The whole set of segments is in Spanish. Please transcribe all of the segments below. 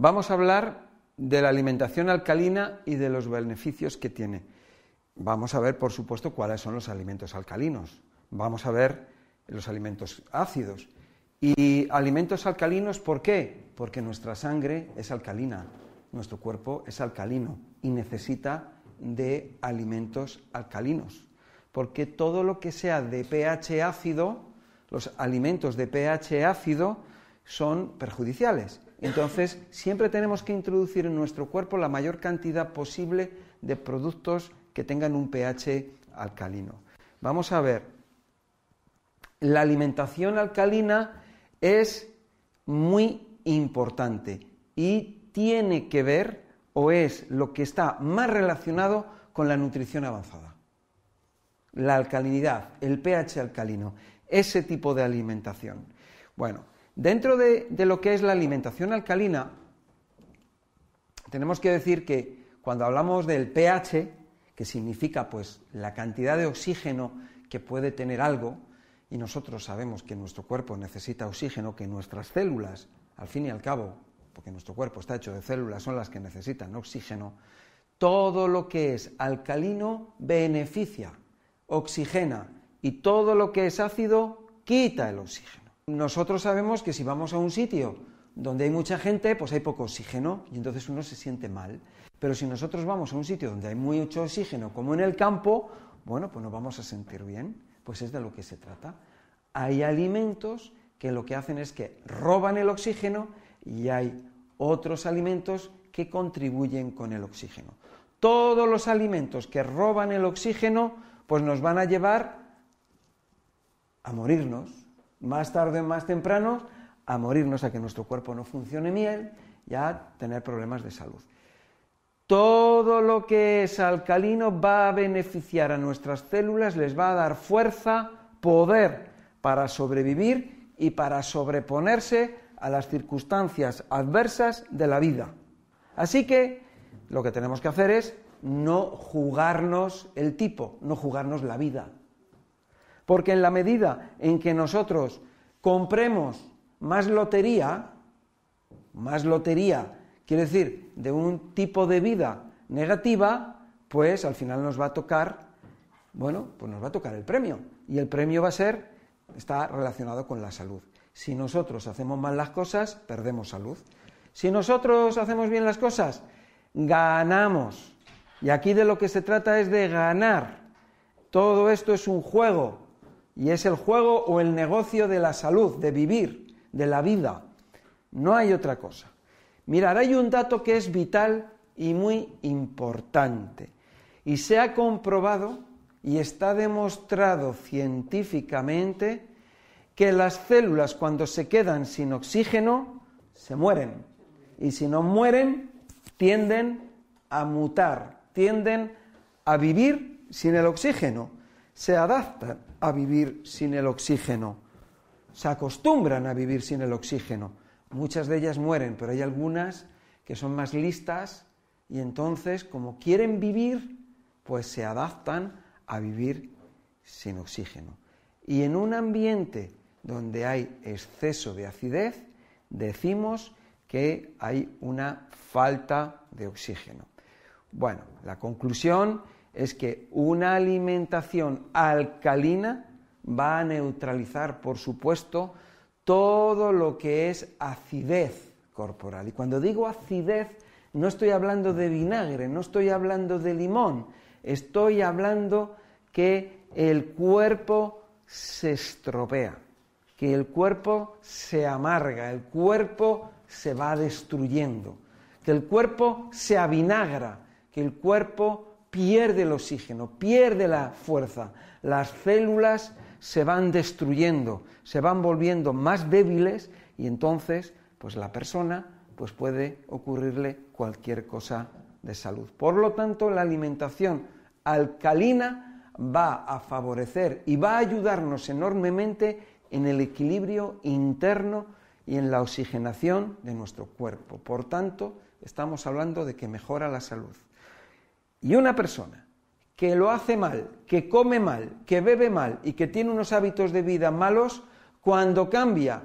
Vamos a hablar de la alimentación alcalina y de los beneficios que tiene. Vamos a ver, por supuesto, cuáles son los alimentos alcalinos. Vamos a ver los alimentos ácidos. Y alimentos alcalinos, ¿por qué? Porque nuestra sangre es alcalina, nuestro cuerpo es alcalino y necesita de alimentos alcalinos. Porque todo lo que sea de pH ácido, los alimentos de pH ácido son perjudiciales. Entonces, siempre tenemos que introducir en nuestro cuerpo la mayor cantidad posible de productos que tengan un pH alcalino. Vamos a ver, la alimentación alcalina es muy importante y tiene que ver o es lo que está más relacionado con la nutrición avanzada. La alcalinidad, el pH alcalino, ese tipo de alimentación. Bueno, dentro de, lo que es la alimentación alcalina, tenemos que decir que cuando hablamos del pH, que significa pues la cantidad de oxígeno que puede tener algo, y nosotros sabemos que nuestro cuerpo necesita oxígeno, que nuestras células, al fin y al cabo, porque nuestro cuerpo está hecho de células, son las que necesitan oxígeno, todo lo que es alcalino beneficia, oxigena, y todo lo que es ácido quita el oxígeno. Nosotros sabemos que si vamos a un sitio donde hay mucha gente, pues hay poco oxígeno y entonces uno se siente mal. Pero si nosotros vamos a un sitio donde hay mucho oxígeno, como en el campo, bueno, pues nos vamos a sentir bien. Pues es de lo que se trata. Hay alimentos que lo que hacen es que roban el oxígeno y hay otros alimentos que contribuyen con el oxígeno. Todos los alimentos que roban el oxígeno, pues nos van a llevar a morirnos, más tarde o más temprano, a morirnos, a que nuestro cuerpo no funcione bien y a tener problemas de salud. Todo lo que es alcalino va a beneficiar a nuestras células, les va a dar fuerza, poder para sobrevivir y para sobreponerse a las circunstancias adversas de la vida. Así que lo que tenemos que hacer es no jugarnos el tipo, no jugarnos la vida. Porque en la medida en que nosotros compremos más lotería, más lotería quiere decir, de un tipo de vida negativa, pues al final nos va a tocar, bueno, pues nos va a tocar el premio. Y el premio va a ser, está relacionado con la salud. Si nosotros hacemos mal las cosas, perdemos salud. Si nosotros hacemos bien las cosas, ganamos. Y aquí de lo que se trata es de ganar. Todo esto es un juego. Y es el juego o el negocio de la salud, de vivir, de la vida. No hay otra cosa. Mirad, hay un dato que es vital y muy importante. Y se ha comprobado y está demostrado científicamente que las células cuando se quedan sin oxígeno se mueren. Y si no mueren, tienden a mutar, tienden a vivir sin el oxígeno, se adaptan a vivir sin el oxígeno, se acostumbran a vivir sin el oxígeno. Muchas de ellas mueren, pero hay algunas que son más listas y entonces, como quieren vivir, pues se adaptan a vivir sin oxígeno. Y en un ambiente donde hay exceso de acidez, decimos que hay una falta de oxígeno. Bueno, la conclusión es que una alimentación alcalina va a neutralizar, por supuesto, todo lo que es acidez corporal. Y cuando digo acidez, no estoy hablando de vinagre, no estoy hablando de limón, estoy hablando que el cuerpo se estropea, que el cuerpo se amarga, el cuerpo se va destruyendo, que el cuerpo se avinagra, que el cuerpo pierde el oxígeno, pierde la fuerza, las células se van destruyendo, se van volviendo más débiles y entonces pues la persona pues puede ocurrirle cualquier cosa de salud. Por lo tanto, la alimentación alcalina va a favorecer y va a ayudarnos enormemente en el equilibrio interno y en la oxigenación de nuestro cuerpo. Por tanto, estamos hablando de que mejora la salud. Y una persona que lo hace mal, que come mal, que bebe mal y que tiene unos hábitos de vida malos, cuando cambia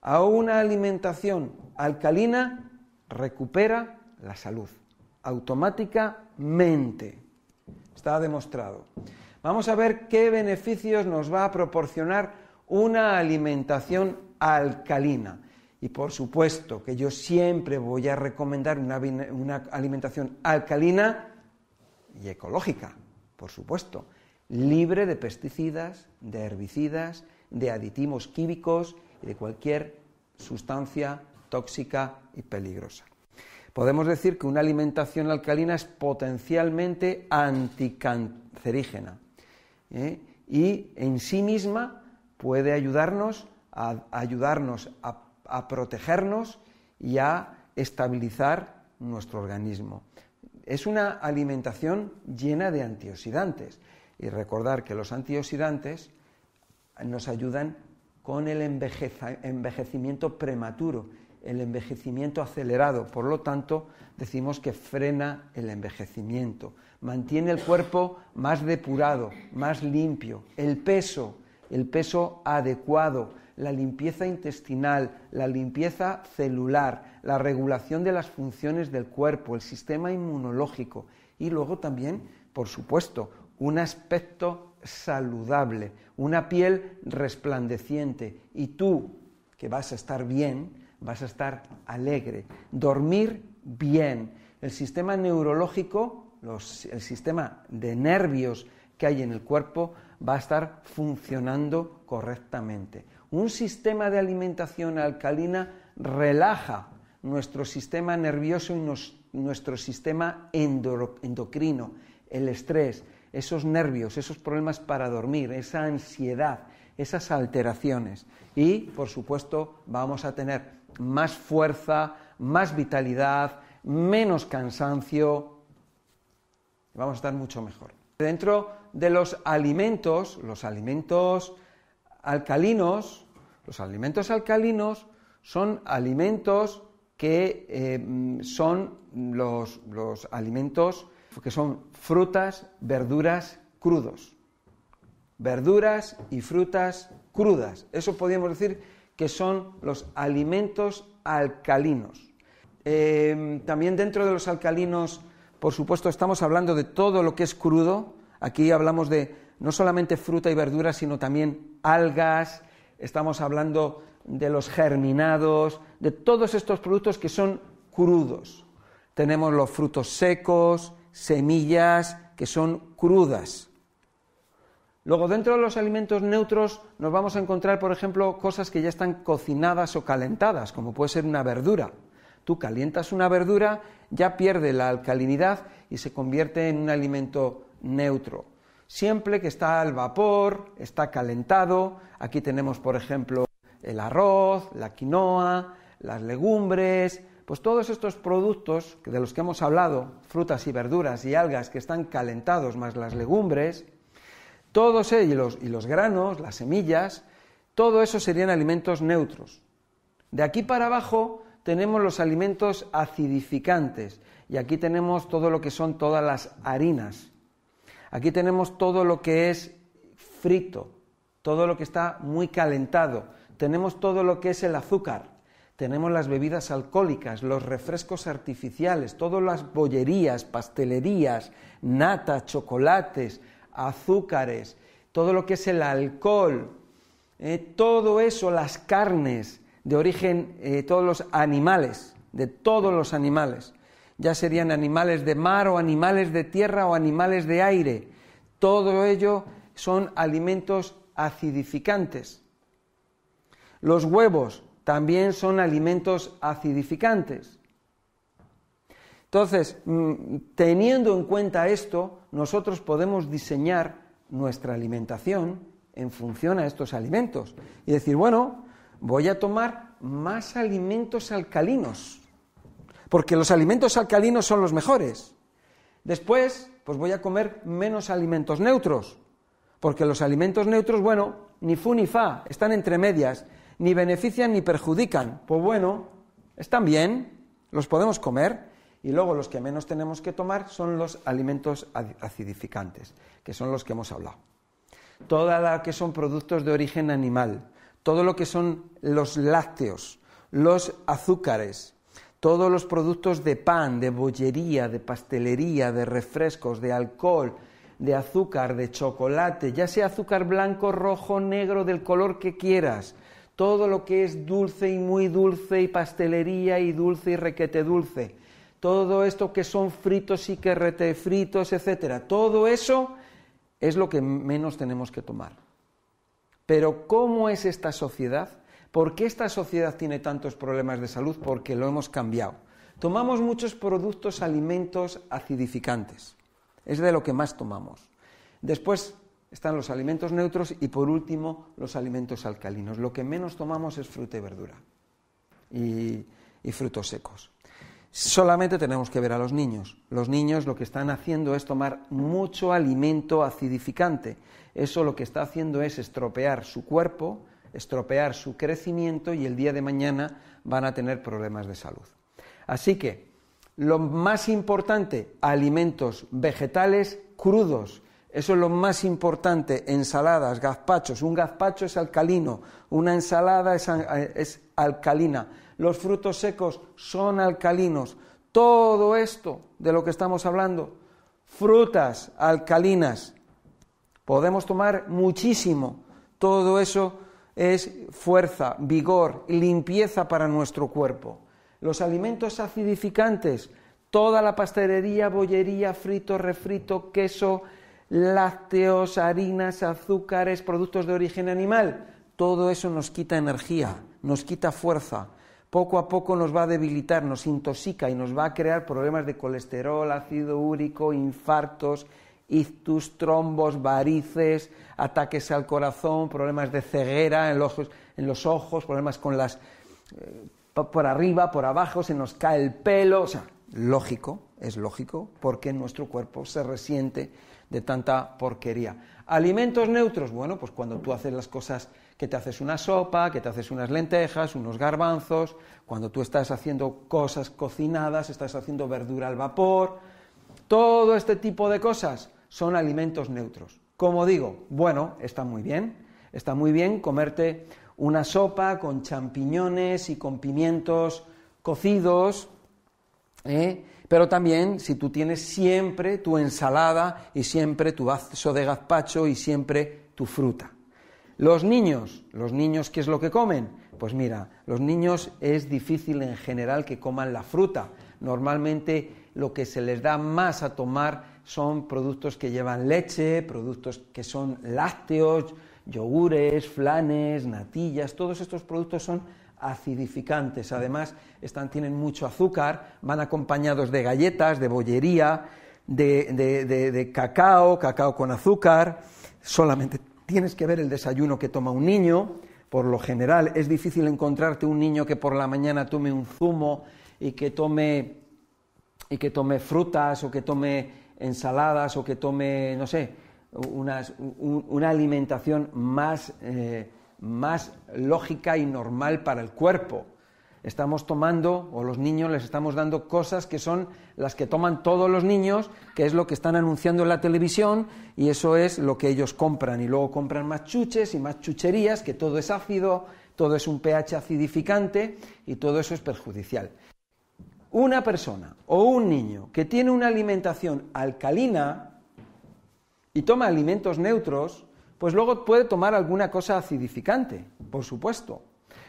a una alimentación alcalina, recupera la salud, automáticamente. Está demostrado. Vamos a ver qué beneficios nos va a proporcionar una alimentación alcalina. Y por supuesto que yo siempre voy a recomendar una, una alimentación alcalina y ecológica, por supuesto, libre de pesticidas, de herbicidas, de aditivos químicos y de cualquier sustancia tóxica y peligrosa. Podemos decir que una alimentación alcalina es potencialmente anticancerígena ¿eh? y en sí misma puede ayudarnos a, ayudarnos a protegernos y a estabilizar nuestro organismo. Es una alimentación llena de antioxidantes. Y recordar que los antioxidantes nos ayudan con el envejecimiento prematuro, el envejecimiento acelerado. Por lo tanto, decimos que frena el envejecimiento, mantiene el cuerpo más depurado, más limpio, el peso, el peso adecuado, la limpieza intestinal, la limpieza celular, la regulación de las funciones del cuerpo, el sistema inmunológico y luego también, por supuesto, un aspecto saludable, una piel resplandeciente y tú, que vas a estar bien, vas a estar alegre, dormir bien. El sistema neurológico, el sistema de nervios que hay en el cuerpo va a estar funcionando correctamente. Un sistema de alimentación alcalina relaja nuestro sistema nervioso y nuestro sistema endocrino, el estrés, esos nervios, esos problemas para dormir, esa ansiedad, esas alteraciones. Y, por supuesto, vamos a tener más fuerza, más vitalidad, menos cansancio, vamos a estar mucho mejor. Dentro de los alimentos, los alimentos alcalinos, los alimentos alcalinos son alimentos que eh, son los, los alimentos que son frutas, verduras crudos. Verduras y frutas crudas. Eso podríamos decir que son los alimentos alcalinos. Em, también dentro de los alcalinos, por supuesto, estamos hablando de todo lo que es crudo. Aquí hablamos de no solamente fruta y verdura, sino también algas. Estamos hablando de los germinados, de todos estos productos que son crudos. Tenemos los frutos secos, semillas que son crudas. Luego, dentro de los alimentos neutros nos vamos a encontrar, por ejemplo, cosas que ya están cocinadas o calentadas, como puede ser una verdura. Tú calientas una verdura, ya pierde la alcalinidad y se convierte en un alimento neutro. Siempre que está al vapor, está calentado. Aquí tenemos, por ejemplo, el arroz, la quinoa, las legumbres, pues todos estos productos de los que hemos hablado, frutas y verduras y algas que están calentados, más las legumbres, todos ellos y los granos, las semillas, todo eso serían alimentos neutros. De aquí para abajo tenemos los alimentos acidificantes y aquí tenemos todo lo que son todas las harinas. Aquí tenemos todo lo que es frito, todo lo que está muy calentado. Tenemos todo lo que es el azúcar, tenemos las bebidas alcohólicas, los refrescos artificiales, todas las bollerías, pastelerías, nata, chocolates, azúcares, todo lo que es el alcohol, eh, todo eso, las carnes de origen, eh, todos los animales, de todos los animales, ya serían animales de mar o animales de tierra o animales de aire, todo ello son alimentos acidificantes. Los huevos, también son alimentos acidificantes. Entonces, mm, teniendo en cuenta esto, nosotros podemos diseñar nuestra alimentación en función a estos alimentos y decir, bueno, voy a tomar más alimentos alcalinos, porque los alimentos alcalinos son los mejores. Después, pues voy a comer menos alimentos neutros, porque los alimentos neutros, bueno, ni fu ni fa, están entre medias ni benefician ni perjudican. Pues bueno, están bien, los podemos comer. Y luego los que menos tenemos que tomar son los alimentos acidificantes, que son los que hemos hablado. Todo lo que son productos de origen animal, todo lo que son los lácteos, los azúcares, todos los productos de pan, de bollería, de pastelería, de refrescos, de alcohol, de azúcar, de chocolate, ya sea azúcar blanco, rojo, negro, del color que quieras, todo lo que es dulce y muy dulce y pastelería y dulce y requete dulce, todo esto que son fritos y que rete fritos, etcétera, todo eso es lo que menos tenemos que tomar. Pero ¿cómo es esta sociedad? ¿Por qué esta sociedad tiene tantos problemas de salud? Porque lo hemos cambiado. Tomamos muchos productos, alimentos acidificantes. Es de lo que más tomamos. Después están los alimentos neutros y por último los alimentos alcalinos. Lo que menos tomamos es fruta y verdura y, frutos secos. Solamente tenemos que ver a los niños. Los niños lo que están haciendo es tomar mucho alimento acidificante. Eso lo que está haciendo es estropear su cuerpo, estropear su crecimiento y el día de mañana van a tener problemas de salud. Así que lo más importante, alimentos vegetales crudos. Eso es lo más importante, ensaladas, gazpachos. Un gazpacho es alcalino, una ensalada es, alcalina. Los frutos secos son alcalinos. Todo esto de lo que estamos hablando, frutas alcalinas, podemos tomar muchísimo. Todo eso es fuerza, vigor, limpieza para nuestro cuerpo. Los alimentos acidificantes, toda la pastelería, bollería, frito, refrito, queso, lácteos, harinas, azúcares, productos de origen animal, todo eso nos quita energía, nos quita fuerza, poco a poco nos va a debilitar, nos intoxica y nos va a crear problemas de colesterol, ácido úrico, infartos, ictus, trombos, varices, ataques al corazón, problemas de ceguera en los ojos, problemas con las eh, por arriba, por abajo, se nos cae el pelo, o sea, lógico, es lógico, porque nuestro cuerpo se resiente de tanta porquería. Alimentos neutros, bueno, pues cuando tú haces las cosas, que te haces una sopa, que te haces unas lentejas, unos garbanzos, cuando tú estás haciendo cosas cocinadas, estás haciendo verdura al vapor, todo este tipo de cosas son alimentos neutros. Como digo, bueno, está muy bien, está muy bien comerte una sopa con champiñones y con pimientos cocidos, ¿eh? pero también si tú tienes siempre tu ensalada y siempre tu vaso de gazpacho y siempre tu fruta. Los niños, los niños, ¿qué es lo que comen? Pues mira, los niños es difícil en general que coman la fruta. Normalmente lo que se les da más a tomar son productos que llevan leche, productos que son lácteos, yogures, flanes, natillas, todos estos productos son acidificantes. Además, están, tienen mucho azúcar, van acompañados de galletas, de bollería, de, cacao, cacao con azúcar. Solamente tienes que ver el desayuno que toma un niño. Por lo general, es difícil encontrarte un niño que por la mañana tome un zumo y que tome, y que tome frutas o que tome ensaladas o que tome, no sé, una alimentación más, eh, más lógica y normal para el cuerpo. Estamos tomando, o los niños les estamos dando cosas que son las que toman todos los niños, que es lo que están anunciando en la televisión, y eso es lo que ellos compran. Y luego compran más chuches y más chucherías, que todo es ácido, todo es un pH acidificante, y todo eso es perjudicial una persona o un niño que tiene una alimentación alcalina y toma alimentos neutros, pues luego puede tomar alguna cosa acidificante, por supuesto.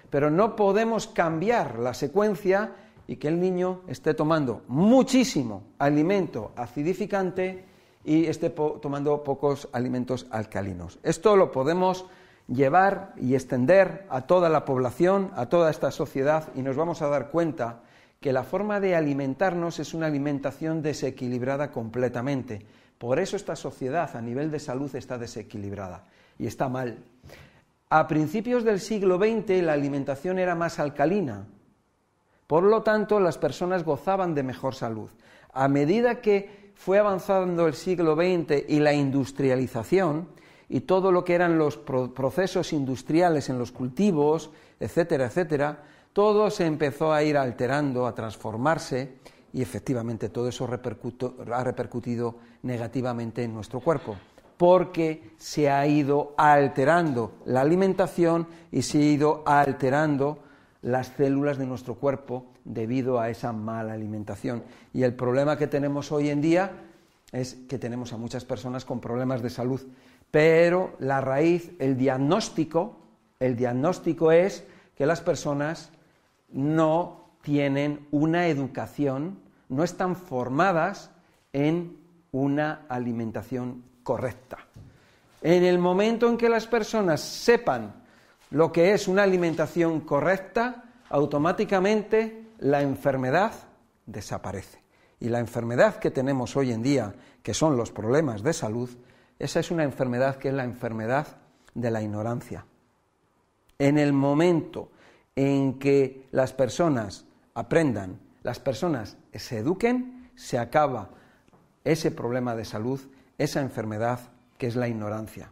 Pero no podemos cambiar la secuencia y que el niño esté tomando muchísimo alimento acidificante y esté tomando pocos alimentos alcalinos. Esto lo podemos llevar y extender a toda la población, a toda esta sociedad y nos vamos a dar cuenta que la forma de alimentarnos es una alimentación desequilibrada completamente. Por eso esta sociedad a nivel de salud está desequilibrada y está mal. A principios del siglo XX la alimentación era más alcalina. Por lo tanto, las personas gozaban de mejor salud. A medida que fue avanzando el siglo XX y la industrialización y todo lo que eran los procesos industriales en los cultivos, etcétera, etcétera, todo se empezó a ir alterando, a transformarse y efectivamente todo eso ha repercutido negativamente en nuestro cuerpo, porque se ha ido alterando la alimentación y se ha ido alterando las células de nuestro cuerpo debido a esa mala alimentación. Y el problema que tenemos hoy en día es que tenemos a muchas personas con problemas de salud, pero la raíz, el diagnóstico, el diagnóstico es que las personas no tienen una educación, no están formadas en una alimentación correcta. En el momento en que las personas sepan lo que es una alimentación correcta, automáticamente la enfermedad desaparece. Y la enfermedad que tenemos hoy en día, que son los problemas de salud, esa es una enfermedad que es la enfermedad de la ignorancia. En el momento en que las personas aprendan, las personas se eduquen, se acaba ese problema de salud, esa enfermedad que es la ignorancia.